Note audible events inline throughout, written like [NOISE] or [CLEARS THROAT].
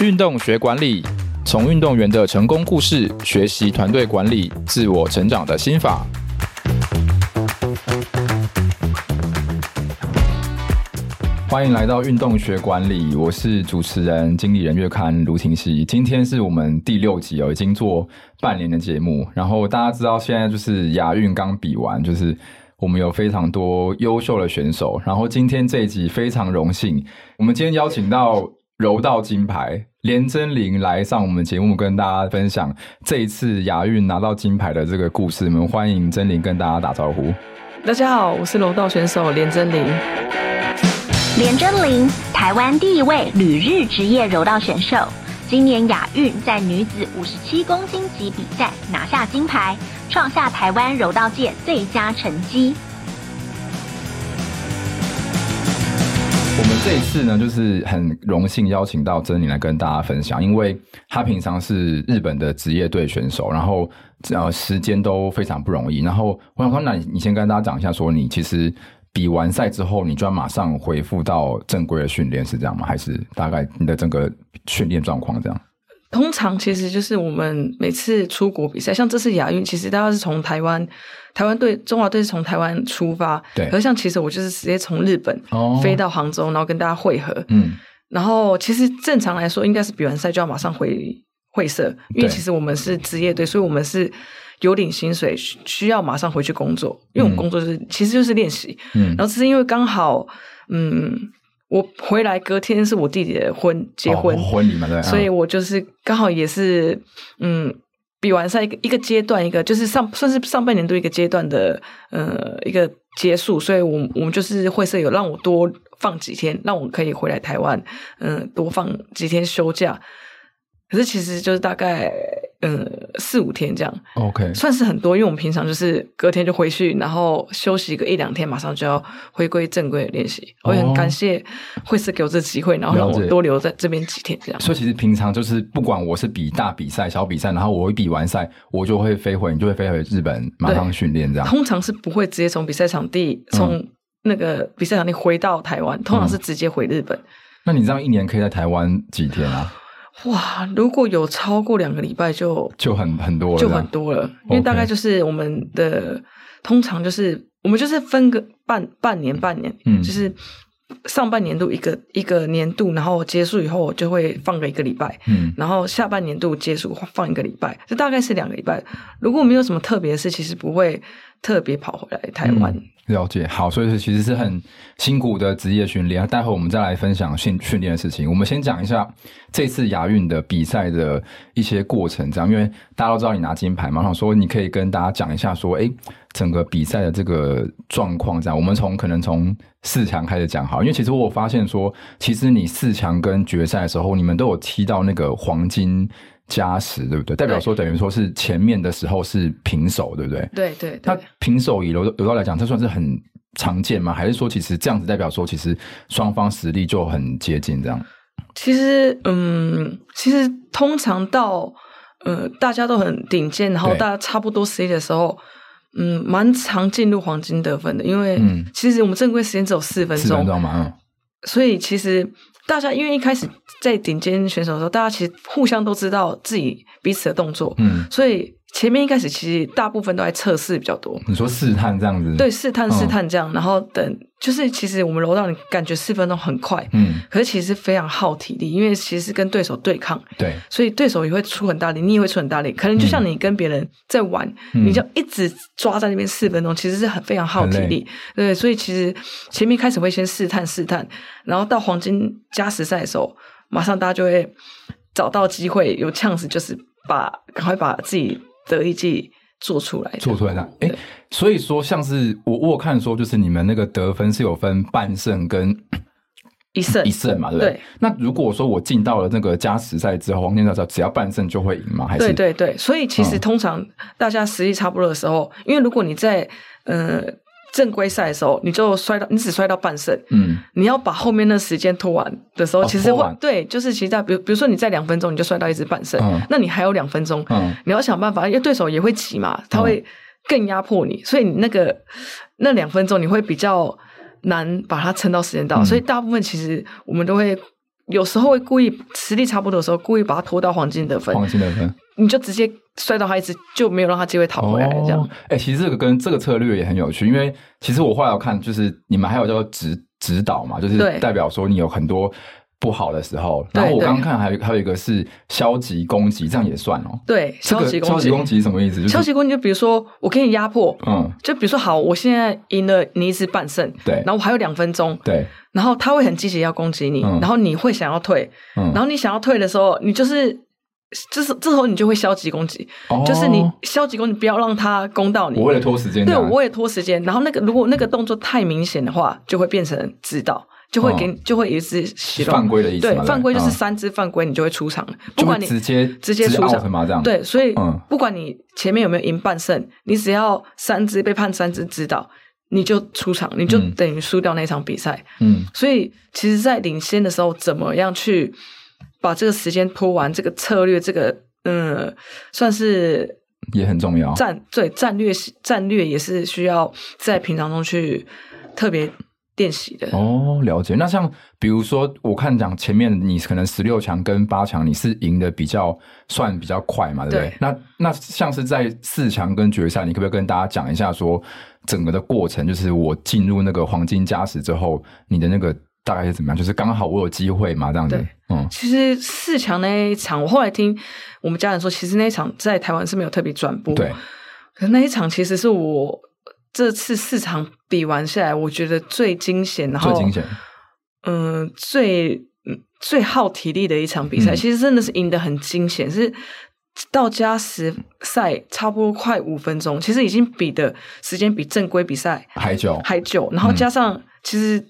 运动学管理，从运动员的成功故事学习团队管理、自我成长的心法。欢迎来到运动学管理，我是主持人、经理人月刊卢廷熙。今天是我们第六集哦，已经做半年的节目。然后大家知道，现在就是亚运刚比完，就是我们有非常多优秀的选手。然后今天这一集非常荣幸，我们今天邀请到。柔道金牌连真玲来上我们节目，跟大家分享这一次亚运拿到金牌的这个故事。我们欢迎真玲跟大家打招呼。大家好，我是柔道选手连真玲。连真玲，台湾第一位旅日职业柔道选手，今年亚运在女子五十七公斤级比赛拿下金牌，创下台湾柔道界最佳成绩。我们这一次呢，就是很荣幸邀请到珍妮来跟大家分享，因为她平常是日本的职业队选手，然后呃时间都非常不容易。然后我想说，那你先跟大家讲一下，说你其实比完赛之后，你就要马上恢复到正规的训练，是这样吗？还是大概你的整个训练状况这样？通常其实就是我们每次出国比赛，像这次亚运，其实大家是从台湾。台湾队、中华队是从台湾出发，对。可是像其实我就是直接从日本飞到杭州，哦，然后跟大家会合。嗯。然后其实正常来说，应该是比完赛就要马上回会社，因为其实我们是职业队，所以我们是有领薪水，需要马上回去工作。因为我们工作就是、嗯、其实就是练习。嗯。然后只是因为刚好，嗯，我回来隔天是我弟弟的婚结婚、哦、婚礼嘛，对。所以我就是刚好也是，嗯。比完赛一个一个阶段，一个就是上算是上半年度一个阶段的呃一个结束，所以我我们就是会社有让我多放几天，让我可以回来台湾，嗯、呃，多放几天休假。可是其实就是大概。嗯，四五天这样，OK，算是很多，因为我们平常就是隔天就回去，然后休息个一两天，马上就要回归正规的练习。Oh, 我也很感谢惠师给我这机会，然后让我多留在这边几天这样。所以其实平常就是不管我是比大比赛、小比赛，然后我一比完赛，我就会飞回，你就会飞回日本马上训练这样。通常是不会直接从比赛场地从那个比赛场地回到台湾，通常是直接回日本。嗯。那你这样一年可以在台湾几天啊？哇，如果有超过两个礼拜就，就就很很多了，就很多了。因为大概就是我们的、通常就是我们就是分个半半年半年，嗯，就是上半年度一个一个年度，然后结束以后就会放个一个礼拜，嗯，然后下半年度结束放一个礼拜，这大概是两个礼拜。如果没有什么特别的事，其实不会特别跑回来台湾。嗯了解，好，所以是其实是很辛苦的职业训练。待会我们再来分享训训练的事情。我们先讲一下这次亚运的比赛的一些过程，这样，因为大家都知道你拿金牌嘛，想说你可以跟大家讲一下，说，哎，整个比赛的这个状况这样。我们从可能从四强开始讲好，因为其实我发现说，其实你四强跟决赛的时候，你们都有踢到那个黄金。加时对不对？代表说等于说是前面的时候是平手，对不对？对对，对。那平手以柔柔道来讲，这算是很常见吗？还是说其实这样子代表说其实双方实力就很接近这样？其实，嗯，其实通常到呃大家都很顶尖，然后大家差不多实力的时候，嗯，蛮常进入黄金得分的，因为其实我们正规时间只有四分钟，所以其实。大家因为一开始在顶尖选手的时候，大家其实互相都知道自己彼此的动作，嗯，所以前面一开始其实大部分都在测试比较多。你说试探这样子？对，试探试探这样，嗯，然后等就是其实我们柔道你感觉四分钟很快，嗯，可是其实非常耗体力，因为其实是跟对手对抗，对，所以对手也会出很大力，你也会出很大力，可能就像你跟别人在玩，嗯，你就一直抓在那边四分钟，其实是很非常耗体力，对，所以其实前面开始会先试探试探。然后到黄金加时赛的时候，马上大家就会找到机会，有呛死，就是把赶快把自己的一记做出来，做出来的。哎，所以说像是我我有看说，就是你们那个得分是有分半胜跟一胜 [CLEARS THROAT] 一胜嘛，对不对？对。那如果说我进到了那个加时赛之后，黄金大赛只要半胜就会赢吗？还是对对对。所以其实通常大家实力差不多的时候，嗯、因为如果你在呃。正规赛的时候，你就摔到，你只摔到半胜。嗯，你要把后面那时间拖完的时候，哦、其实会对，就是其实在比如比如说你在两分钟你就摔到一只半胜，嗯，那你还有两分钟，嗯，你要想办法，因为对手也会急嘛，他会更压迫你，所以你那个那两分钟你会比较难把它撑到时间到，嗯，所以大部分其实我们都会有时候会故意实力差不多的时候，故意把它拖到黄金得分，黄金得分，你就直接摔到他一直，就没有让他机会讨回来。这样，哎、哦欸，其实这个跟这个策略也很有趣，因为其实我后来要看，就是你们还有叫做指指导嘛，就是代表说你有很多。不好的时候，然后我刚刚看还有还有一个是消极攻击，这样也算哦。对，消极攻击，消极攻击什么意思？就是、消极攻击就比如说我给你压迫，嗯，就比如说好，我现在赢了你一次半胜，对，然后我还有两分钟，对，然后他会很积极要攻击你，嗯、然后你会想要退，嗯，然后你想要退的时候，你就是就是这时候你就会消极攻击，哦、就是你消极攻击，不要让他攻到你。我为了拖时间，对，我也拖时间。然后那个如果那个动作太明显的话，就会变成指导。就会给你，就会一次犯规的意思。对，犯规就是三支犯规，你就会出场了。不管你直接直接出场。对，所以不管你前面有没有赢半胜，你只要三支被判三支指导，你就出场，你就等于输掉那场比赛。嗯，所以其实，在领先的时候，怎么样去把这个时间拖完？这个策略，这个嗯，算是也很重要。战对战略战略也是需要在平常中去特别。练习的哦，了解。那像比如说，我看讲前面你可能十六强跟八强你是赢的比较算比较快嘛，对不对？对，那那像是在四强跟决赛，你可不可以跟大家讲一下说整个的过程？就是我进入那个黄金加时之后，你的那个大概是怎么样？就是刚好我有机会嘛，这样子。嗯，其实四强那一场，我后来听我们家人说，其实那一场在台湾是没有特别转播。对，可是那一场其实是我。这次四场比完下来，我觉得最惊险，然后最惊险，嗯，最最耗体力的一场比赛，嗯、其实真的是赢得很惊险，是到加时赛差不多快五分钟，其实已经比的时间比正规比赛还久还久，然后加上其实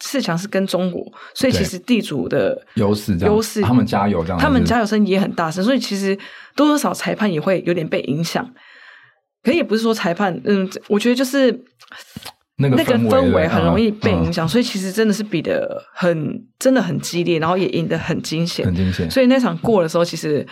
四强是跟中国，嗯、所以其实地主的优势优势，他们加油这样，他们加油声也很大声，所以其实多多少裁判也会有点被影响。可也不是说裁判，嗯，我觉得就是那个氛围很容易被影响，嗯、所以其实真的是比的很，真的很激烈，然后也赢得很惊险，很惊险。所以那场过的时候，其实，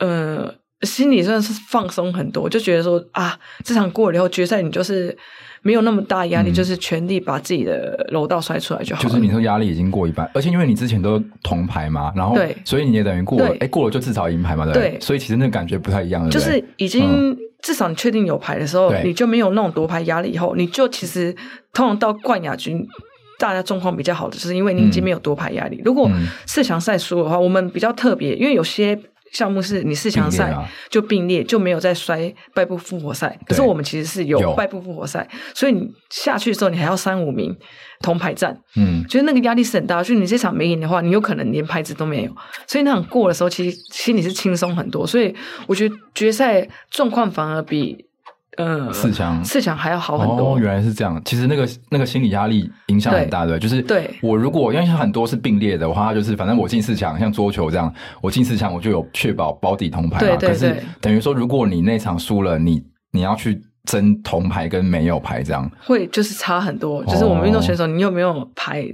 呃，心里真的是放松很多，就觉得说啊，这场过了以后，决赛你就是没有那么大压力，嗯、就是全力把自己的柔道摔出来就好。就是你说压力已经过一半，而且因为你之前都铜牌嘛，然后对，所以你也等于过了，哎对，过了就至少银牌嘛，对，对，对。所以其实那个感觉不太一样，就是已经。嗯至少你确定有牌的时候，你就没有那种夺牌压力。以后你就其实通常到冠亚军，大家状况比较好的，就是因为你已经没有夺牌压力。嗯、如果四强赛输的话，我们比较特别，因为有些项目是你四强赛就并列，就没有再摔败部复活赛。可是我们其实是有败部复活赛，所以你下去的时候，你还要三五名。铜牌战，嗯，觉得那个压力是很大。就你这场没赢的话，你有可能连牌子都没有。所以那场过的时候，其实心里是轻松很多。所以我觉得决赛状况反而比呃四强四强还要好很多。哦，原来是这样。其实那个那个心理压力影响很大，对，对，就是对我如果因为很多是并列的话，就是反正我进四强，像桌球这样，我进四强我就有确保保底铜牌嘛。对对对。可是等于说，如果你那场输了，你你要去。争铜牌跟没有牌这样，会就是差很多。就是我们运动选手，你有没有牌，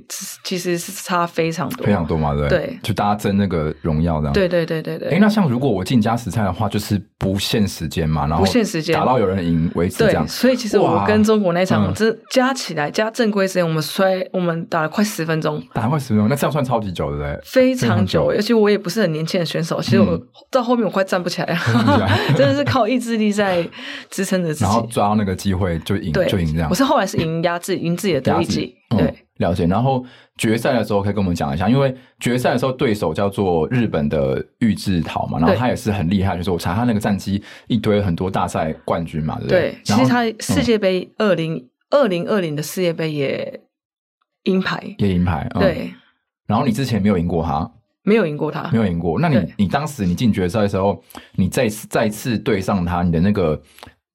其实是差非常多，非常多嘛，对对，就大家争那个荣耀这样。对对对对对。哎，那像如果我进加时赛的话，就是不限时间嘛，然后不限时间。打到有人赢为止这样。所以其实我跟中国那场，这加起来加正规时间，我们摔我们打了快十分钟，打了快十分钟，那这样算超级久的嘞，非常久。而且我也不是很年轻的选手，其实我到后面我快站不起来了，[LAUGHS] 真的是靠意志力在支撑着自己，然后抓到那个机会。就赢就赢这样，我是后来是赢压制赢自己的得意技，对、嗯，了解。然后决赛的时候可以跟我们讲一下，因为决赛的时候对手叫做日本的玉置桃嘛，然后他也是很厉害，就是我查他那个战绩一堆很多大赛冠军嘛，对不对？对，其实他世界杯二零二零二零的世界杯也银牌，也银牌，嗯、对。然后你之前没有赢过他，没有赢过他，没有赢过。那你你当时你进决赛的时候，你再次再次对上他，你的那个。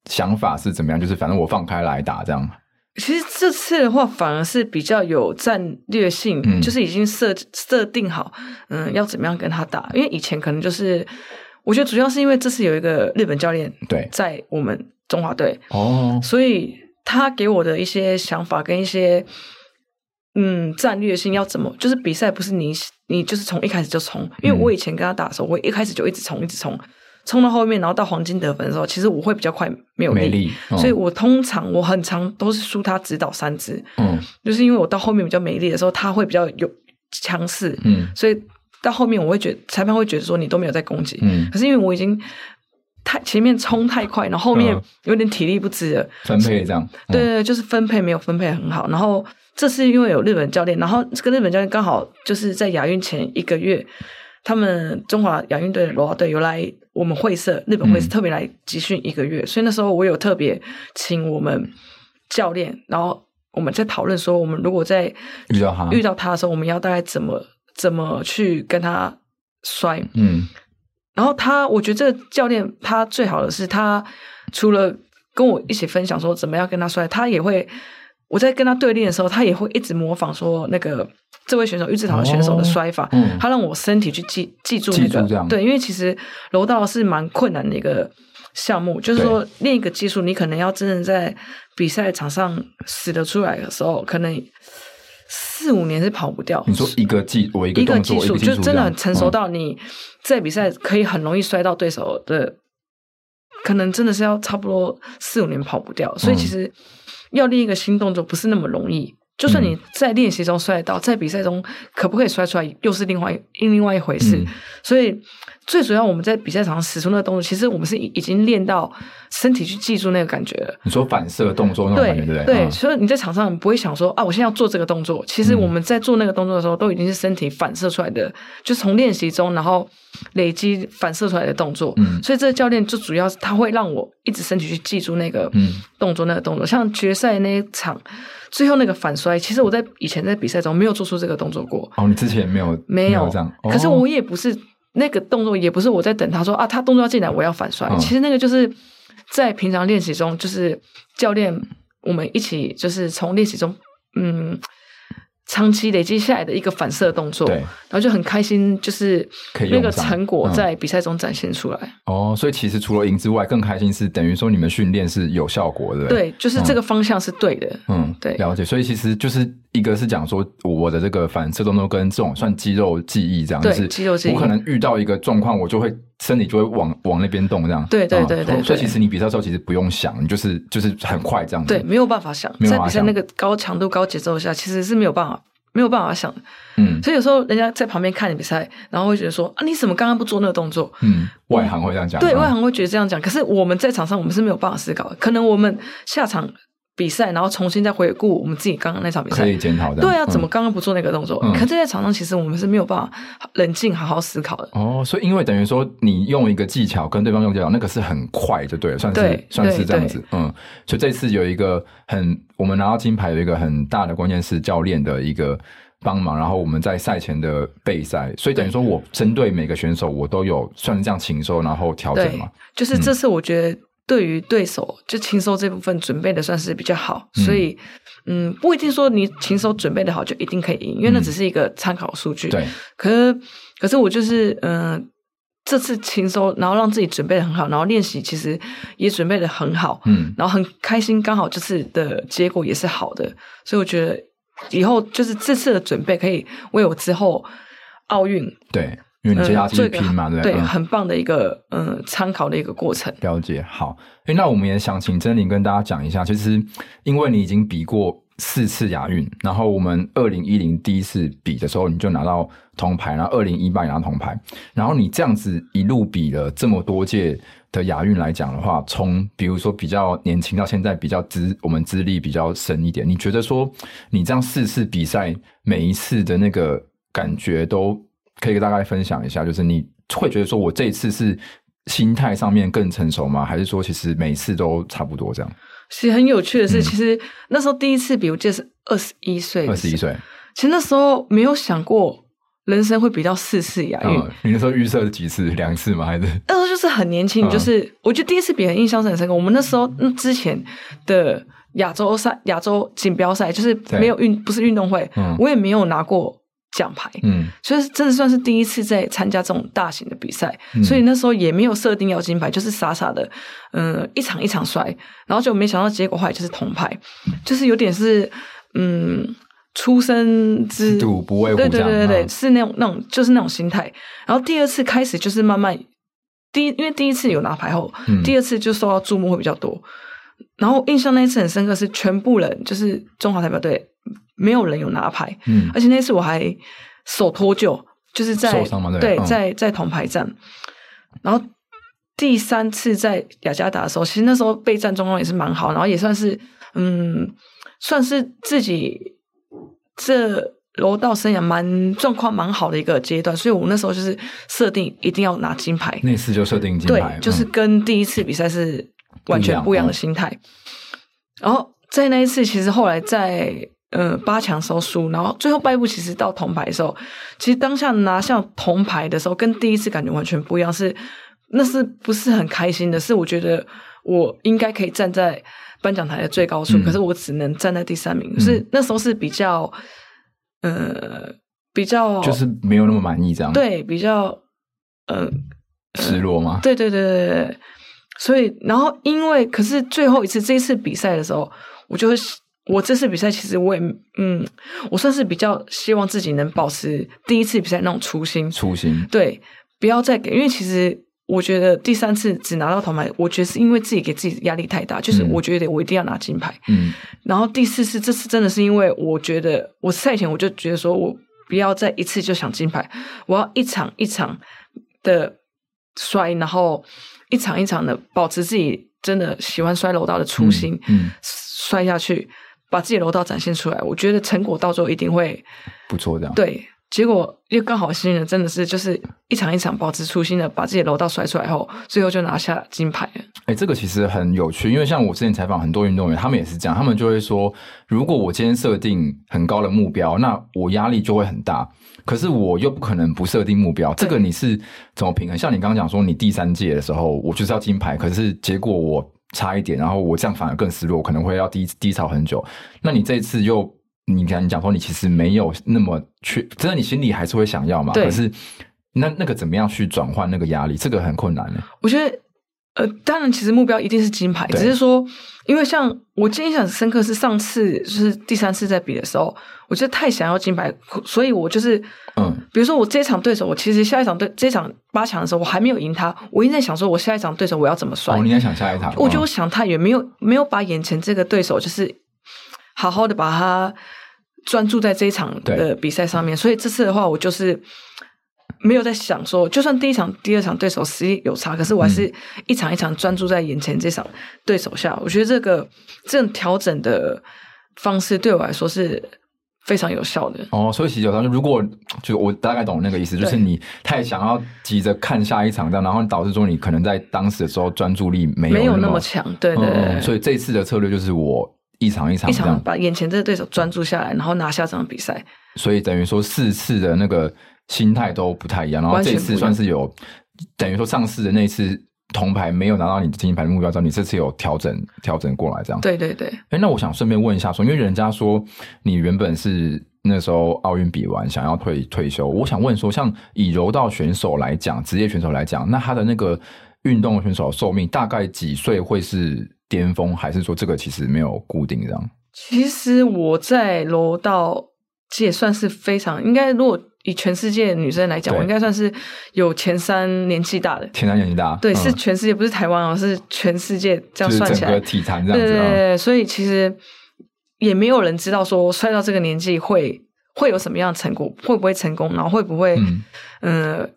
想法是怎么样？就是反正我放开来打这样。其实这次的话，反而是比较有战略性，嗯、就是已经设设定好，嗯，要怎么样跟他打。因为以前可能就是，我觉得主要是因为这次有一个日本教练对在我们中华队哦，所以他给我的一些想法跟一些嗯战略性要怎么，就是比赛不是你你就是从一开始就冲，因为我以前跟他打的时候，我一开始就一直冲一直冲。冲到后面，然后到黄金得分的时候，其实我会比较快，没有力，力嗯、所以我通常我很常都是输他指导三支，嗯，就是因为我到后面比较没力的时候，他会比较有强势，嗯，所以到后面我会觉得裁判会觉得说你都没有在攻击，嗯，可是因为我已经太前面冲太快，然后后面有点体力不支了，分配这样，对对，就是分配没有分配很好，然后这是因为有日本教练，然后这个日本教练刚好就是在亚运前一个月，他们中华亚运队的柔道队有来我们会社，日本会社特别来集训一个月，所以那时候我有特别请我们教练，然后。我们在讨论说，我们如果在遇到他遇到他的时候，我们要大概怎么怎么去跟他摔？嗯，然后他，我觉得这个教练他最好的是，他除了跟我一起分享说怎么样跟他摔，他也会我在跟他对练的时候，他也会一直模仿说那个这位选手玉志堂的选手的摔法，哦嗯、他让我身体去记记住那个对，因为其实柔道是蛮困难的一个。项目就是说，练一个技术，你可能要真正在比赛场上使得出来的时候，可能四五年是跑不掉。你说一个技，我一个技术，就真的很成熟到你在比赛可以很容易摔到对手的，嗯、可能真的是要差不多四五年跑不掉。所以其实要练一个新动作不是那么容易。就算你在练习中摔得到，在比赛中可不可以摔出来，又是另外另外一回事。嗯、所以。最主要，我们在比赛场上使出那个动作，其实我们是已经练到身体去记住那个感觉了。你说反射动作那种感觉，对所以你在场上不会想说啊，我现在要做这个动作。其实我们在做那个动作的时候，都已经是身体反射出来的，就从练习中然后累积反射出来的动作。嗯，所以这个教练就主要是他会让我一直身体去记住那个动作，那个动作。像决赛那一场最后那个反摔，其实我在以前在比赛中没有做出这个动作过。哦，你之前没有没有这样？可是我也不是。那个动作也不是我在等他说啊，他动作要进来，我要反摔。嗯、其实那个就是在平常练习中，就是教练我们一起就是从练习中，嗯。长期累积下来的一个反射动作，对，然后就很开心，就是那个成果在比赛中展现出来。嗯、哦，所以其实除了赢之外，更开心是等于说你们训练是有效果的，对，就是这个方向是对的，嗯，对，了解。所以其实就是一个是讲说我的这个反射动作跟这种算肌肉记忆这样，对，是肌肉记忆。我可能遇到一个状况，我就会身体就会往往那边动这样，对对对对。所以其实你比赛的时候其实不用想，你就是就是很快这样子，对，没有办法想，在比赛那个高强度高节奏下，其实是没有办法。没有办法想，嗯，所以有时候人家在旁边看你比赛，然后会觉得说啊，你怎么刚刚不做那个动作？嗯，外行会这样讲，对，外行会觉得这样讲。可是我们在场上，我们是没有办法思考的。可能我们下场比赛，然后重新再回顾我们自己刚刚那场比赛，可以检讨的。对啊，怎么刚刚不做那个动作？可是在场上，其实我们是没有办法冷静好好思考的。哦，所以因为等于说你用一个技巧跟对方用技巧，那个是很快，就对了，算是算是这样子。嗯，所以这次有一个很，我们拿到金牌有一个很大的关键是教练的一个。帮忙，然后我们在赛前的备赛，所以等于说我针对每个选手，我都有算是这样勤收，然后调整嘛。就是这次我觉得对于对手，嗯、就勤收这部分准备的算是比较好，所以嗯，不一定说你勤收准备的好就一定可以赢，因为那只是一个参考数据。对、嗯，可是可是我就是嗯、呃，这次勤收，然后让自己准备的很好，然后练习其实也准备的很好，嗯，然后很开心，刚好这次的结果也是好的，所以我觉得。以后就是这次的准备，可以为我之后奥运对，因为你接下来继续拼嘛，对，对，很棒的一个嗯参考的一个过程。了解，好，诶，那我们也想请真玲跟大家讲一下，其实因为你已经比过四次亚运，然后我们二零一零第一次比的时候你就拿到铜牌，然后二零一八也拿铜牌，然后你这样子一路比了这么多届。的亚运来讲的话，从比如说比较年轻到现在比较资，我们资历比较深一点，你觉得说你这样四次比赛，每一次的那个感觉都可以跟大概分享一下，就是你会觉得说我这一次是心态上面更成熟吗？还是说其实每次都差不多这样？其实很有趣的是，嗯、其实那时候第一次比，我记得是二十一岁，二十一岁，其实那时候没有想过。人生会比较四次亚运，嗯，你那时候预设几次？两次吗？还是那时候就是很年轻，就是、嗯、我觉得第一次比人印象是很深刻。我们那时候之前的亚洲赛、亚洲锦标赛，就是没有运，不是运动会，嗯、我也没有拿过奖牌，嗯，所以真的算是第一次在参加这种大型的比赛，嗯、所以那时候也没有设定要金牌，就是傻傻的，嗯，一场一场摔，然后就没想到结果后来就是铜牌，就是有点是，嗯。出生之赌不畏虎，对对对是那种那种就是那种心态。然后第二次开始就是慢慢，第一因为第一次有拿牌后，嗯、第二次就受到注目会比较多。然后印象那一次很深刻，是全部人就是中华代表队没有人有拿牌，嗯，而且那次我还手脱臼，就是在？对，嗯、在在铜牌战，然后第三次在雅加达的时候，其实那时候备战状况也是蛮好，然后也算是嗯，算是自己这柔道生涯蛮状况蛮好的一个阶段，所以我那时候就是设定一定要拿金牌，那次就设定金牌，对，就是跟第一次比赛是完全不一样的心态，嗯、然后。在那一次，其实后来在呃八强时候输，然后最后败部，其实到铜牌的时候，其实当下拿下铜牌的时候，跟第一次感觉完全不一样，是那是不是很开心的？是我觉得我应该可以站在颁奖台的最高处，嗯、可是我只能站在第三名，嗯、是那时候是比较呃比较就是没有那么满意这样，对，比较呃失落吗？对对对对对，所以然后因为可是最后一次这一次比赛的时候。我就会，我这次比赛其实我也，嗯，我算是比较希望自己能保持第一次比赛那种初心。初心。对，不要再给，因为其实我觉得第三次只拿到铜牌，我觉得是因为自己给自己压力太大，就是我觉得我一定要拿金牌。嗯。然后第四次，这次真的是因为我觉得我赛前我就觉得说我不要再一次就想金牌，我要一场一场的摔，然后一场一场的保持自己真的喜欢摔楼道的初心。嗯。嗯摔下去，把自己楼道展现出来，我觉得成果到最后一定会不错。这样对，结果又刚好幸运的，真的是就是一场一场保持初心的把自己的柔道摔出来后，最后就拿下金牌了。哎、欸，这个其实很有趣，因为像我之前采访很多运动员，他们也是这样，他们就会说，如果我今天设定很高的目标，那我压力就会很大。可是我又不可能不设定目标，这个你是怎么平衡？像你刚刚讲说，你第三届的时候，我就是要金牌，可是结果我。差一点，然后我这样反而更失落，可能会要低低潮很久。那你这次又，你看你讲说你其实没有那么去，真的你心里还是会想要嘛？对可是那那个怎么样去转换那个压力？这个很困难呢。我觉得。呃，当然，其实目标一定是金牌，只是说，因为像我印象深刻是上次就是第三次在比的时候，我觉得太想要金牌，所以我就是，嗯，比如说我这一场对手，我其实下一场对这一场八强的时候，我还没有赢他，我一直在想说，我下一场对手我要怎么摔？哦，你在想下一场？我觉得我想太远，没有没有把眼前这个对手就是好好的把他专注在这一场的比赛上面，所以这次的话，我就是。没有在想说，就算第一场、第二场对手实力有差，可是我还是一场一场专注在眼前这场对手下。嗯、我觉得这个这种调整的方式对我来说是非常有效的。哦，所以其实有时候如果就我大概懂那个意思，就是你太想要急着看下一场这样，然后导致说你可能在当时的时候专注力没有没有那么强。对对。所以这次的策略就是我一场一场一场把眼前这个对手专注下来，然后拿下这场比赛。所以等于说四次的那个。心态都不太一样，然后这次算是有等于说上次的那次铜牌没有拿到你的金牌的目标之后，你这次有调整调整过来，这样。对对对。哎，那我想顺便问一下说，说因为人家说你原本是那时候奥运比完想要退退休，我想问说，像以柔道选手来讲，职业选手来讲，那他的那个运动选手的寿命大概几岁会是巅峰，还是说这个其实没有固定这样？其实我在柔道界算是非常应该如果。以全世界女生来讲，我应该算是有前三年纪大的。前三年纪大，对，嗯、是全世界，不是台湾哦，是全世界这样算起来。体坛这样子。对对对，所以其实也没有人知道说摔到这个年纪会会有什么样的成果，会不会成功，然后会不会嗯、呃、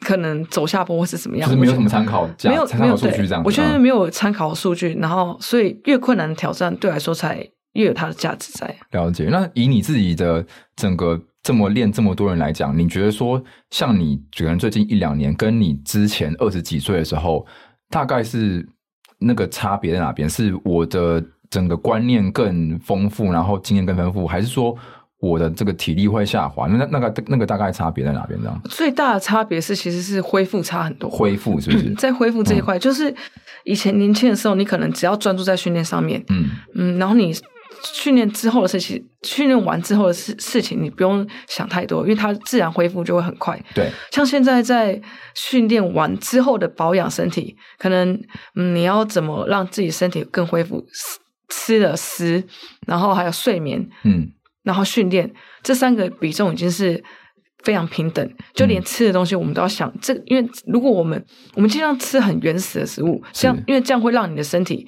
可能走下坡或是怎么样？就是没有什么参考，没有参考数据这样。我觉得没有参考数据，然后所以越困难的挑战对我来说才越有它的价值在。了解。那以你自己的整个。这么练这么多人来讲，你觉得说像你可能最近一两年，跟你之前二十几岁的时候，大概是那个差别在哪边？是我的整个观念更丰富，然后经验更丰富，还是说我的这个体力会下滑？那那个那个大概差别在哪边？这样最大的差别是，其实是恢复差很多。恢复是不是？在恢复这一块，嗯、就是以前年轻的时候，你可能只要专注在训练上面，嗯嗯，然后你。训练之后的事情，训练完之后的事事情，你不用想太多，因为它自然恢复就会很快。对，像现在在训练完之后的保养身体，可能嗯，你要怎么让自己身体更恢复？吃的食，然后还有睡眠，嗯，然后训练这三个比重已经是非常平等。就连吃的东西，我们都要想、嗯、这，因为如果我们我们尽量吃很原始的食物，这样因为这样会让你的身体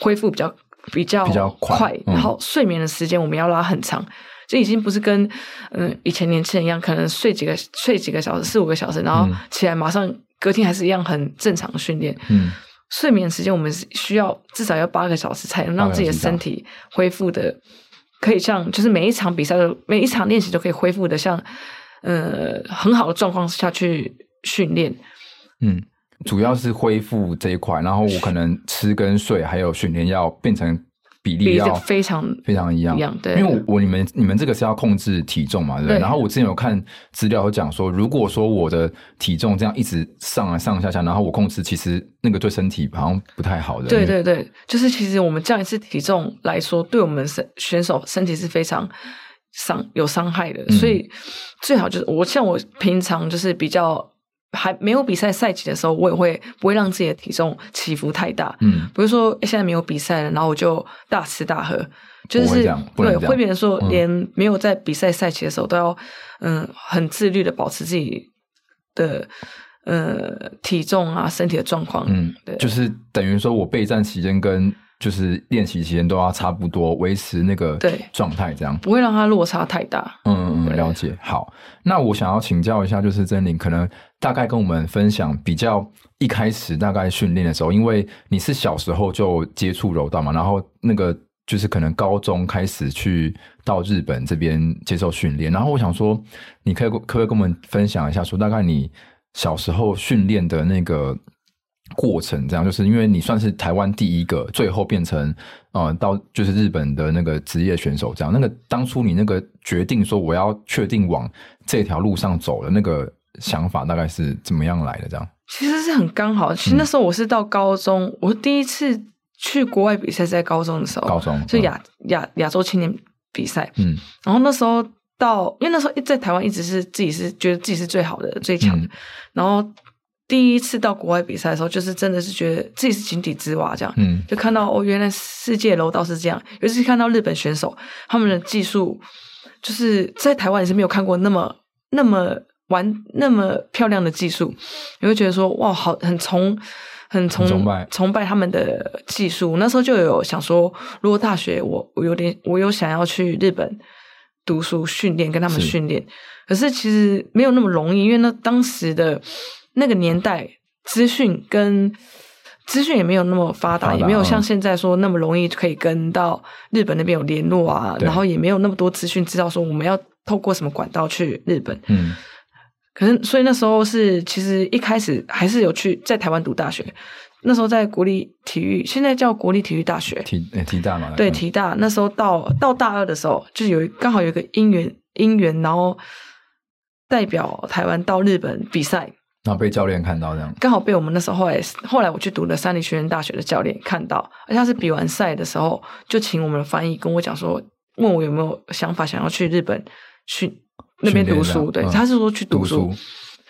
恢复比较。比较比较快，然后睡眠的时间我们要拉很长，这已经不是跟嗯以前年轻人一样，可能睡几个睡几个小时，四五个小时，然后起来马上隔天还是一样很正常的训练。嗯，睡眠时间我们是需要至少要八个小时，才能让自己的身体恢复的，可以像就是每一场比赛的每一场练习都可以恢复的像呃很好的状况下去训练。嗯。主要是恢复这一块，然后我可能吃跟睡还有训练要变成比例要非常非常一样，一样对。因为我我你们你们这个是要控制体重嘛，对不对？对。然后我之前有看资料有讲说，如果说我的体重这样一直上来上下下，然后我控制，其实那个对身体好像不太好的。对对对，就是其实我们降一次体重来说，对我们身选手身体是非常伤有伤害的，所以最好就是我像我平常就是比较。还没有比赛赛期的时候，我也会不会让自己的体重起伏太大。嗯，不是说现在没有比赛了，然后我就大吃大喝，就是对，会变成说连没有在比赛赛期的时候都要嗯很自律的保持自己的呃体重啊身体的状况。嗯，对，就是等于说我备战期间跟。就是练习期间都要差不多维持那个状态，这样不会让它落差太大。嗯嗯，了解。好，那我想要请教一下，就是祯霖，可能大概跟我们分享比较一开始大概训练的时候，因为你是小时候就接触柔道嘛，然后那个就是可能高中开始去到日本这边接受训练，然后我想说，你可以可不可以跟我们分享一下，说大概你小时候训练的那个。过程这样，就是因为你算是台湾第一个，最后变成呃到就是日本的那个职业选手这样。那个当初你那个决定说我要确定往这条路上走的那个想法，大概是怎么样来的？这样其实是很刚好。其实那时候我是到高中，嗯、我第一次去国外比赛在高中的时候，高中就亚亚亚洲青年比赛。嗯，然后那时候到，因为那时候在台湾一直是自己是觉得自己是最好的、最强的，嗯、然后。第一次到国外比赛的时候，就是真的是觉得自己是井底之蛙，这样，嗯，就看到哦，原来世界楼道是这样。尤其是看到日本选手他们的技术，就是在台湾也是没有看过那么那么完那么漂亮的技术，你会觉得说哇，好很崇很崇崇拜崇拜他们的技术。那时候就有想说，如果大学我我有点我有想要去日本读书训练，跟他们训练，可是其实没有那么容易，因为那当时的。那个年代，资讯跟资讯也没有那么发达，也没有像现在说那么容易可以跟到日本那边有联络啊，然后也没有那么多资讯知道说我们要透过什么管道去日本。嗯，可是所以那时候是其实一开始还是有去在台湾读大学，那时候在国立体育，现在叫国立体育大学，体体大嘛，对，体大。那时候到到大二的时候，就是有刚好有一个因缘因缘，然后代表台湾到日本比赛。然后被教练看到这样，刚好被我们那时候后来后来我去读了三立学院大学的教练看到，而且他是比完赛的时候就请我们的翻译跟我讲说，问我有没有想法想要去日本去那边读书，对，嗯、他是说去读书。读书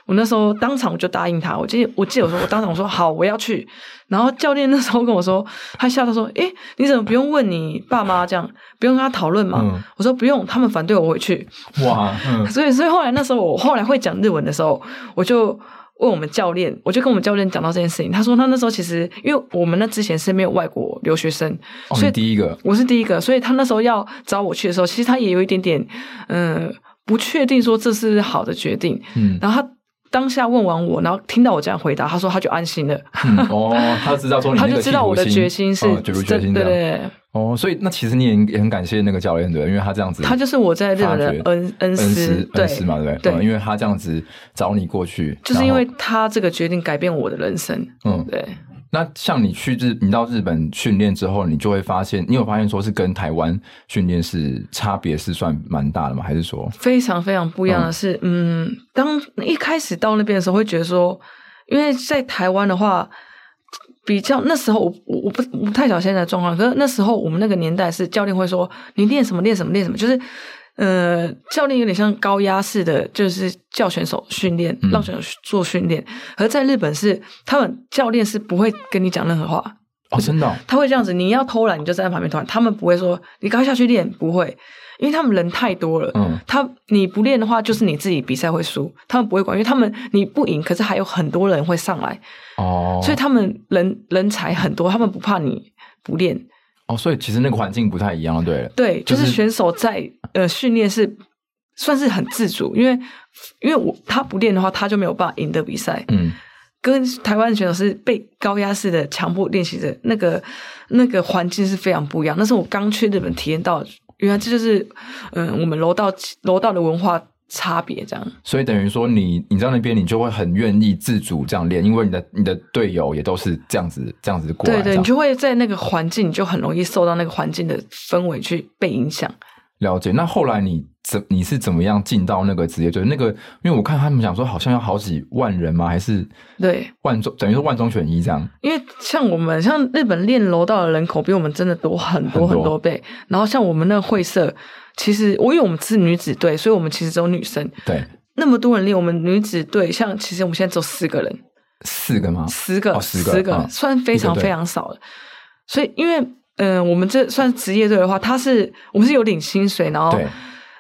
我那时候当场我就答应他，我记得我记得我说我当场我说好我要去，然后教练那时候跟我说，他笑他说，诶你怎么不用问你爸妈这样，不用跟他讨论嘛？嗯、我说不用，他们反对我回去。哇，嗯、所以所以后来那时候我后来会讲日文的时候，我就。问我们教练，我就跟我们教练讲到这件事情。他说他那时候其实，因为我们那之前是没有外国留学生，哦、所以第一个我是第一个，所以他那时候要找我去的时候，其实他也有一点点，嗯、呃，不确定说这是好的决定。嗯，然后他当下问完我，然后听到我这样回答，他说他就安心了。嗯、哦，他知道 [LAUGHS] 他就知道我的决心是，对对对。哦，所以那其实你也也很感谢那个教练对，因为他这样子，他就是我在日本的恩恩师，恩师嘛，对不对？对，因为他这样子找你过去，就是因为他这个决定改变我的人生。嗯，对。那像你去日，你到日本训练之后，你就会发现，你有发现说是跟台湾训练是差别是算蛮大的吗？还是说非常非常不一样的是，嗯，嗯，当一开始到那边的时候，会觉得说，因为在台湾的话。比较那时候我我我不我不太晓得现在的状况，可是那时候我们那个年代是教练会说，你练什么练什么练什么，就是呃教练有点像高压式的，就是教选手训练，让选手做训练。而在日本是他们教练是不会跟你讲任何话哦，真的、哦，他会这样子，你要偷懒你就站在旁边偷懒，他们不会说你赶快下去练，不会。因为他们人太多了，嗯，他你不练的话，就是你自己比赛会输，他们不会管，因为他们你不赢，可是还有很多人会上来，哦，所以他们人人才很多，他们不怕你不练，哦，所以其实那个环境不太一样，对。对，就是选手在呃训练是算是很自主，因为因为我他不练的话，他就没有办法赢得比赛。嗯。跟台湾选手是被高压式的强迫练习的那个那个环境是非常不一样。那是我刚去日本体验到，原来这就是嗯我们楼道楼道的文化差别这样。所以等于说你你在那边你就会很愿意自主这样练，因为你的你的队友也都是这样子这样子过来。对对，你就会在那个环境，你就很容易受到那个环境的氛围去被影响。了解。那后来你。怎你是怎么样进到那个职业队？那个，因为我看他们讲说，好像要好几万人吗？还是对万中等于说万中选一这样？因为像我们像日本练柔道的人口比我们真的多很多很多倍。然后像我们那个会社，其实我因为我们是女子队，所以我们其实只有女生。对，那么多人练我们女子队，像其实我们现在只有四个人，四个吗？十个，哦、十个，十个、嗯，算非常非常少了。所以因为嗯、呃，我们这算职业队的话，他是我们是有领薪水，然后。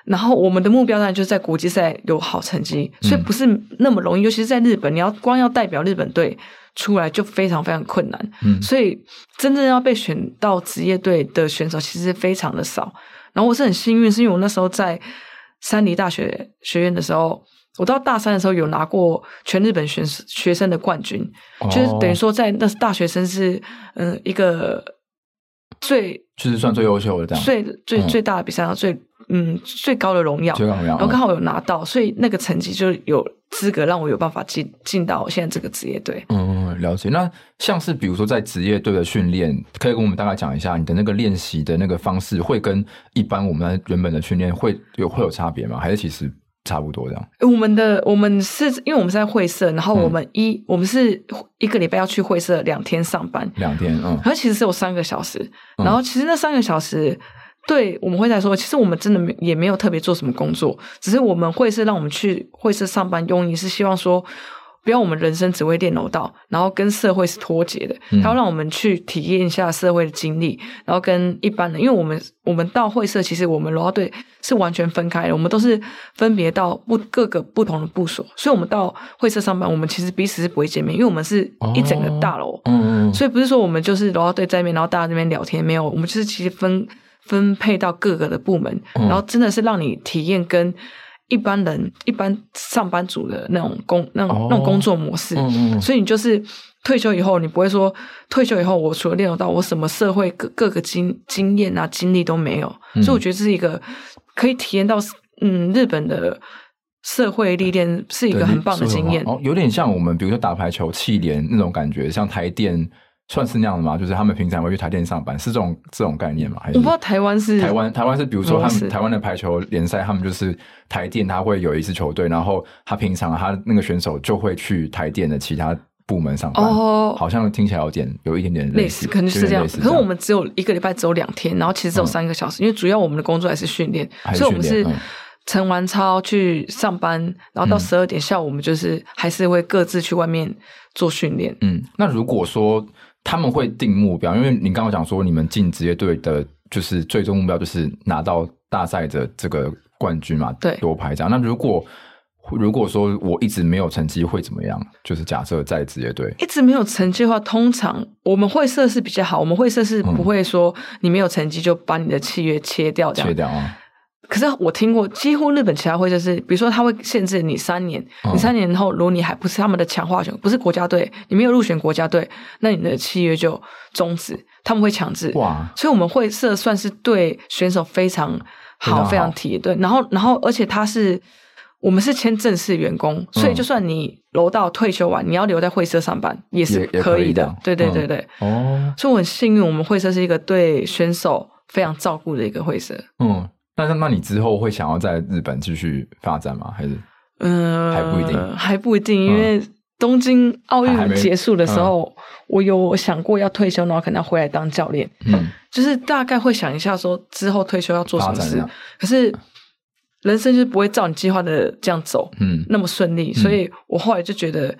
然后我们的目标当然就是在国际赛有好成绩，所以不是那么容易，嗯、尤其是在日本，你要光要代表日本队出来就非常非常困难。嗯，所以真正要被选到职业队的选手其实非常的少。然后我是很幸运，是因为我那时候在山梨大学学院的时候，我到大三的时候有拿过全日本选学生的冠军，哦、就是等于说在那大学生是嗯一个最就是算最优秀的这样，最最最大的比赛，最。嗯，最高的荣耀，最高荣耀，然后刚好有拿到，所以那个成绩就有资格让我有办法进进到现在这个职业队。嗯，了解。那像是比如说在职业队的训练，可以跟我们大概讲一下你的那个练习的那个方式，会跟一般我们原本的训练会有会有差别吗？还是其实差不多这样？我们的我们是因为我们是在会社，然后我们一、嗯、我们是一个礼拜要去会社两天上班，两天，嗯，然后其实是有三个小时，然后其实那三个小时。对，我们会在说，其实我们真的没也没有特别做什么工作，只是我们会是让我们去会社上班，用意是希望说，不要我们人生只会练柔道，然后跟社会是脱节的，他要让我们去体验一下社会的经历，然后跟一般的，因为我们我们到会社，其实我们柔道队是完全分开的，我们都是分别到不各个不同的部所，所以我们到会社上班，我们其实彼此是不会见面，因为我们是一整个大楼，哦、嗯，所以不是说我们就是柔道队在那边，然后大家在那边聊天，没有，我们就是其实分。分配到各个的部门，嗯、然后真的是让你体验跟一般人、一般上班族的那种工、那种、哦、那种工作模式。嗯嗯，所以你就是退休以后，你不会说退休以后我除了练柔道，我什么社会各各个经经验啊、经历都没有。嗯、所以我觉得这是一个可以体验到，嗯，日本的社会历练是一个很棒的经验。哦，有点像我们比如说打排球、气联那种感觉，像台电。算是那样的吗？就是他们平常会去台电上班，是这种这种概念吗？还是我不知道台湾是台湾台湾是，比如说他们台湾的排球联赛，他们就是台电，他会有一支球队，然后他平常他那个选手就会去台电的其他部门上班。哦，好像听起来有点有一点点类似，可能是这样。可是我们只有一个礼拜只有两天，然后其实只有三个小时，嗯、因为主要我们的工作还是训练，所以我们是晨完操去上班，然后到十二点下午我们就是还是会各自去外面做训练。嗯，那如果说。他们会定目标，因为你刚刚讲说你们进职业队的，就是最终目标就是拿到大赛的这个冠军嘛，对，夺牌这样。那如果如果说我一直没有成绩会怎么样？就是假设在职业队一直没有成绩的话，通常我们会设是比较好，我们会设是不会说你没有成绩就把你的契约切掉这样，切掉啊。可是我听过，几乎日本其他会就是，比如说他会限制你三年，你三年后如果你还不是他们的强化选，不是国家队，你没有入选国家队，那你的契约就终止，他们会强制。哇！所以我们会社算是对选手非常好，非常体对。然后，然后，而且他是我们是签正式员工，所以就算你楼道退休完，你要留在会社上班也是可以的。对对对对。哦。所以我很幸运，我们会社是一个对选手非常照顾的一个会社。嗯。那那你之后会想要在日本继续发展吗？还是嗯，还不一定，还不一定，因为东京奥运结束的时候，我有想过要退休，然后可能要回来当教练。嗯，就是大概会想一下说之后退休要做什么事。可是人生就是不会照你计划的这样走，嗯，那么顺利。所以我后来就觉得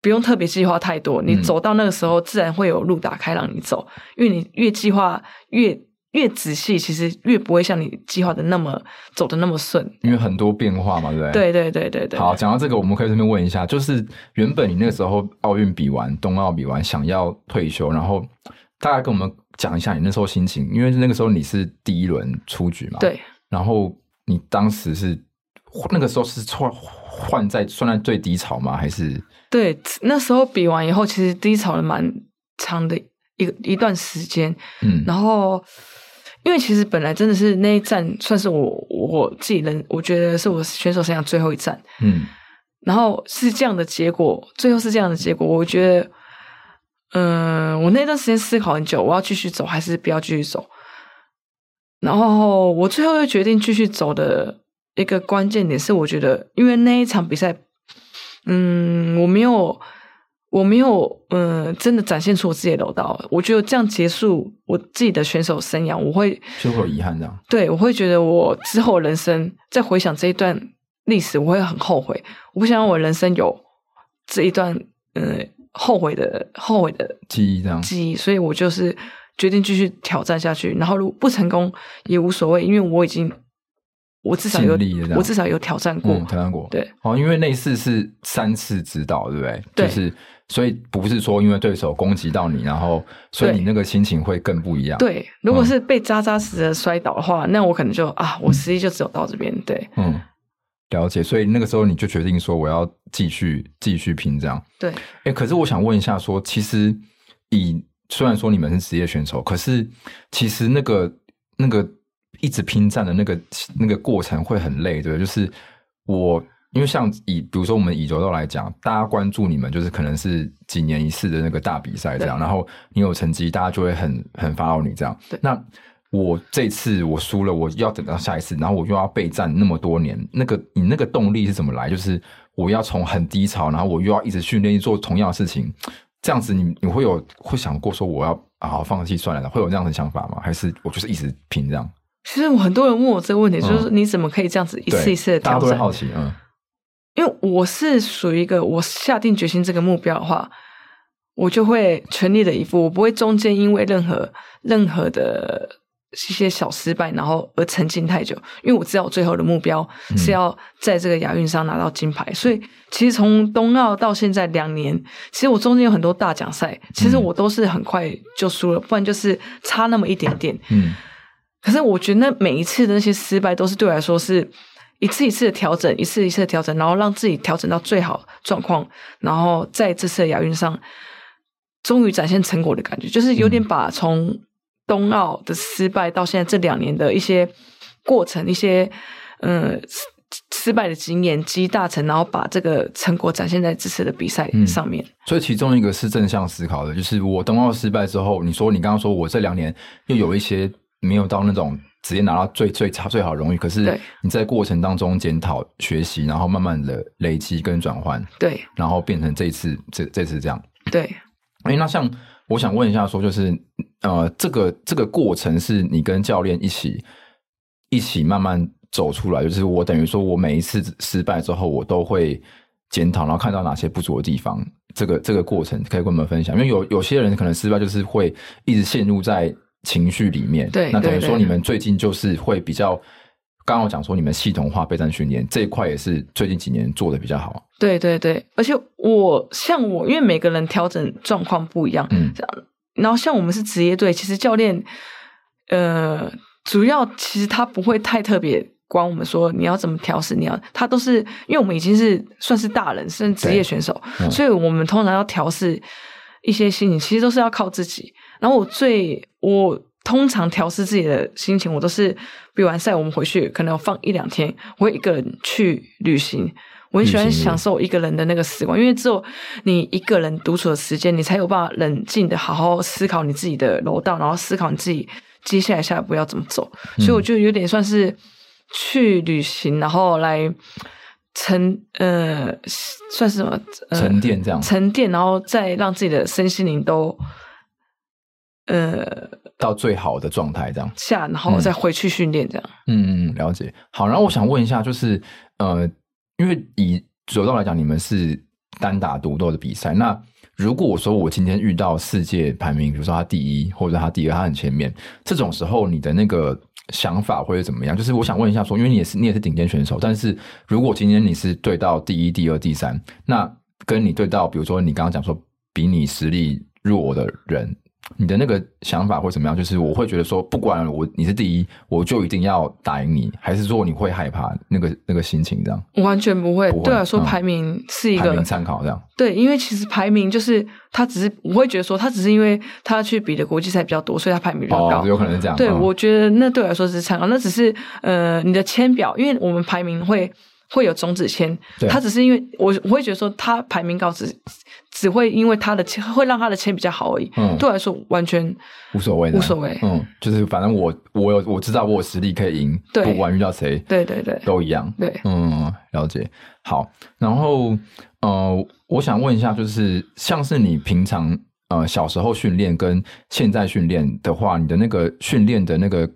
不用特别计划太多，你走到那个时候，自然会有路打开让你走。因为你越计划越。越仔细，其实越不会像你计划的那么走的那么顺，因为很多变化嘛，对不对？对对对对对。好，讲到这个，我们可以顺便问一下，就是原本你那个时候奥运比完，冬奥比完，想要退休，然后大概跟我们讲一下你那时候心情，因为那个时候你是第一轮出局嘛。对。然后你当时是那个时候是换换在算在最低潮吗？还是？对，那时候比完以后，其实低潮了蛮长的一个一段时间。嗯。然后，因为其实本来真的是那一站算是我我自己人，我觉得是我选手生涯最后一站。嗯。然后是这样的结果，最后是这样的结果。我觉得，嗯、呃，我那段时间思考很久，我要继续走还是不要继续走。然后我最后又决定继续走的一个关键点是，我觉得因为那一场比赛，嗯，我没有，我没有，嗯、呃，真的展现出我自己的柔道。我觉得这样结束我自己的选手生涯，我会就会有遗憾这样。对，我会觉得我之后人生再回想这一段历史，我会很后悔。我不想让我人生有这一段，嗯、呃，后悔的后悔的记忆这样记忆，所以我就是。决定继续挑战下去，然后如果不成功也无所谓，因为我已经我至少有我至少有挑战过，嗯、挑战过。对，哦，因为那次是三次指导，对不对？对，就是所以不是说因为对手攻击到你，然后所以你那个心情会更不一样。对，如果是被扎扎实实的摔倒的话，嗯、那我可能就啊，我实际就只有到这边。对，嗯，了解。所以那个时候你就决定说我要继续继续拼这样。对，哎，可是我想问一下说，说其实以虽然说你们是职业选手，可是其实那个那个一直拼战的那个那个过程会很累，对？就是我因为像以比如说我们以柔道来讲，大家关注你们就是可能是几年一次的那个大比赛这样，然后你有成绩，大家就会很很 follow 你这样。那我这次我输了，我要等到下一次，然后我又要备战那么多年，那个你那个动力是怎么来？就是我要从很低潮，然后我又要一直训练做同样的事情。这样子你，你你会有会想过说我要好好放弃算了的，会有这样的想法吗？还是我就是一直拼这样？其实我很多人问我这个问题，嗯、就是你怎么可以这样子一次一次的？大家都会好奇，嗯，因为我是属于一个我下定决心这个目标的话，我就会全力的以赴，我不会中间因为任何任何的。一些小失败，然后而沉浸太久，因为我知道我最后的目标是要在这个亚运上拿到金牌，嗯、所以其实从冬奥到现在两年，其实我中间有很多大奖赛，其实我都是很快就输了，不然就是差那么一点点。嗯，可是我觉得每一次的那些失败，都是对我来说是一次一次的调整，一次一次的调整，然后让自己调整到最好状况，然后在这次的亚运上终于展现成果的感觉，就是有点把从。冬奥的失败到现在这两年的一些过程，一些嗯失败的经验积大成，然后把这个成果展现在这次的比赛上面。嗯，所以其中一个是正向思考的，就是我冬奥失败之后，你说你刚刚说我这两年又有一些没有到那种直接拿到最最差最好荣誉，可是你在过程当中检讨学习，然后慢慢的累积跟转换，对，然后变成这一次这这次这样，对。哎，那像。我想问一下，说就是，呃，这个这个过程是你跟教练一起一起慢慢走出来，就是我等于说我每一次失败之后，我都会检讨，然后看到哪些不足的地方。这个这个过程可以跟我们分享，因为有有些人可能失败就是会一直陷入在情绪里面。对，那等于说你们最近就是会比较。刚刚我讲说，你们系统化备战训练这一块也是最近几年做的比较好。对对对，而且我像我，因为每个人调整状况不一样，嗯，这样。然后像我们是职业队，其实教练，呃，主要其实他不会太特别管我们说你要怎么调试，你要他都是因为我们已经是算是大人，是职业选手，嗯，所以我们通常要调试一些心情，其实都是要靠自己。然后我最我。通常调试自己的心情，我都是比完赛，我们回去可能要放一两天，我会一个人去旅行。我很喜欢享受一个人的那个时光，因为只有你一个人独处的时间，你才有办法冷静的好好思考你自己的楼道，然后思考你自己接下来下一步要怎么走。所以我就有点算是去旅行，然后来沉呃，算是什么？呃、沉淀这样，沉淀，然后再让自己的身心灵都呃。到最好的状态，这样下，然后再回去训练，这样。嗯嗯，了解。好，然后我想问一下，就是呃，因为以柔道来讲，你们是单打独斗的比赛。那如果我说我今天遇到世界排名，比如说他第一或者他第二，他很前面，这种时候你的那个想法会怎么样？就是我想问一下说，说因为你也是你也是顶尖选手，但是如果今天你是对到第一、第二、第三，那跟你对到比如说你刚刚讲说比你实力弱的人。你的那个想法会怎么样？就是我会觉得说，不管我你是第一，我就一定要打赢你，还是说你会害怕那个那个心情这样？完全不会。不会对我来说，排名是一个参考这样。对，因为其实排名就是他只是我会觉得说，他只是因为他去比的国际赛比较多，所以他排名比较高，哦、有可能是这样。对，嗯、我觉得那对我来说是参考，那只是呃你的签表，因为我们排名会。会有种子签，他只是因为我我会觉得说他排名高只只会因为他的签会让他的签比较好而已，嗯，对我来说完全无所谓，无所谓，嗯，就是反正我我有我知道我有实力可以赢，对不管遇到谁，对对对，都一样，对，嗯，了解。好，然后呃，我想问一下，就是像是你平常呃小时候训练跟现在训练的话，你的那个训练的那个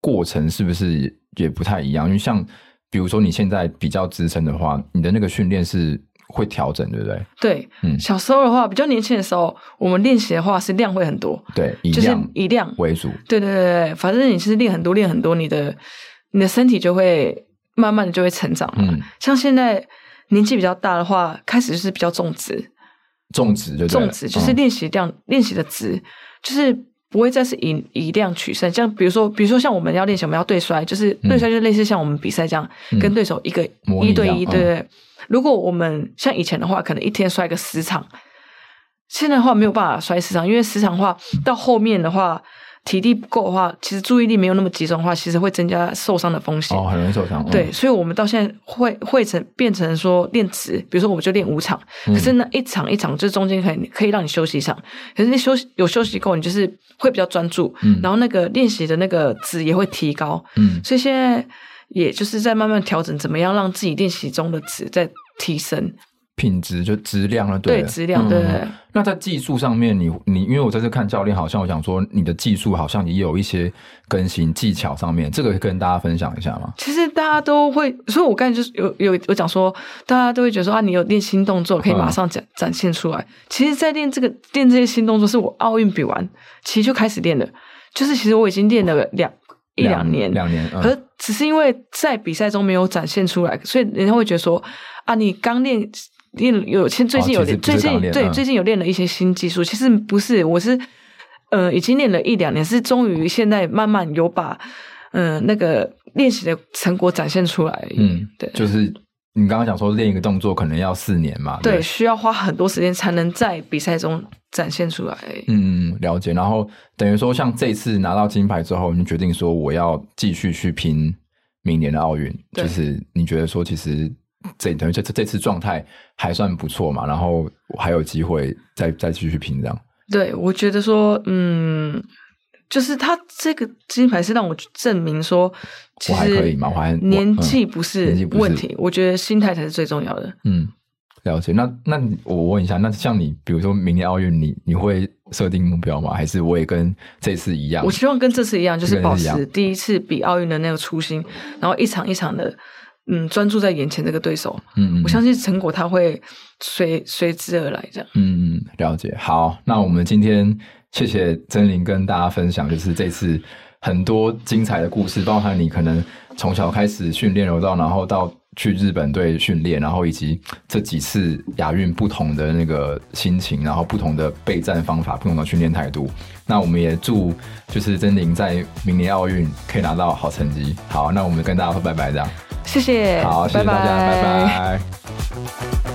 过程是不是也不太一样？因为像比如说你现在比较资深的话，你的那个训练是会调整，对不对？对，嗯，小时候的话，比较年轻的时候，我们练习的话是量会很多，对，以就是以量为主。对对对对，反正你是练很多练很多，你的你的身体就会慢慢的就会成长。嗯，像现在年纪比较大的话，开始就是比较重质，重质就重质就是练习量、嗯、练习的质就是。不会再是以以量取胜，像比如说，比如说像我们要练习，我们要对摔，就是对摔，就类似像我们比赛这样，嗯、跟对手一个一对一，对对。如果我们像以前的话，可能一天摔个十场，现在的话没有办法摔十场，因为十场的话到后面的话。体力不够的话，其实注意力没有那么集中的话，其实会增加受伤的风险。哦，很容易受伤。对，嗯、所以我们到现在会会成变成说练词，比如说我们就练五场，嗯、可是那一场一场这中间可以可以让你休息一场，可是你休息有休息够，你就是会比较专注，嗯、然后那个练习的那个值也会提高。嗯，所以现在也就是在慢慢调整，怎么样让自己练习中的值在提升。品质就质量了，对，对质量对。嗯、那在技术上面，你你因为我在这看教练，好像我想说你的技术好像也有一些更新技巧上面，这个跟大家分享一下吗？其实大家都会，所以我刚才就是有有有讲说，大家都会觉得说啊，你有练新动作可以马上展展现出来。嗯、其实，在练这个练这些新动作，是我奥运比完其实就开始练的，就是其实我已经练了两一两年，两年，可是只是因为在比赛中没有展现出来，所以人家会觉得说啊，你刚练。练有，其实最近有练，最近对最近有练了一些新技术。其实不是，我是呃已经练了一两年，是终于现在慢慢有把嗯、呃、那个练习的成果展现出来。嗯，对，就是你刚刚讲说练一个动作可能要四年嘛，对，对，需要花很多时间才能在比赛中展现出来。嗯，了解。然后等于说，像这次拿到金牌之后，你决定说我要继续去拼明年的奥运，就是你觉得说其实。这等于这这这次状态还算不错嘛，然后还有机会再再继续拼这样。对，我觉得说，嗯，就是他这个金牌是让我证明说，其实可以嘛，我还年纪不是问题，我觉得心态才是最重要的。嗯，了解。那那我问一下，那像你，比如说明年奥运，你你会设定目标吗？还是我也跟这次一样？我希望跟这次一样，就是保持第一次比奥运的那个初心，然后一场一场的。嗯，专注在眼前这个对手，嗯，嗯，我相信成果他会随随之而来，这样。嗯嗯，了解。好，那我们今天谢谢曾玲跟大家分享，就是这次很多精彩的故事，包含你可能从小开始训练柔道，然后到去日本队训练，然后以及这几次亚运不同的那个心情，然后不同的备战方法，不同的训练态度。那我们也祝就是曾玲在明年奥运可以拿到好成绩。好，那我们跟大家说拜拜，这样。谢谢，好，谢谢大家，拜拜。拜拜。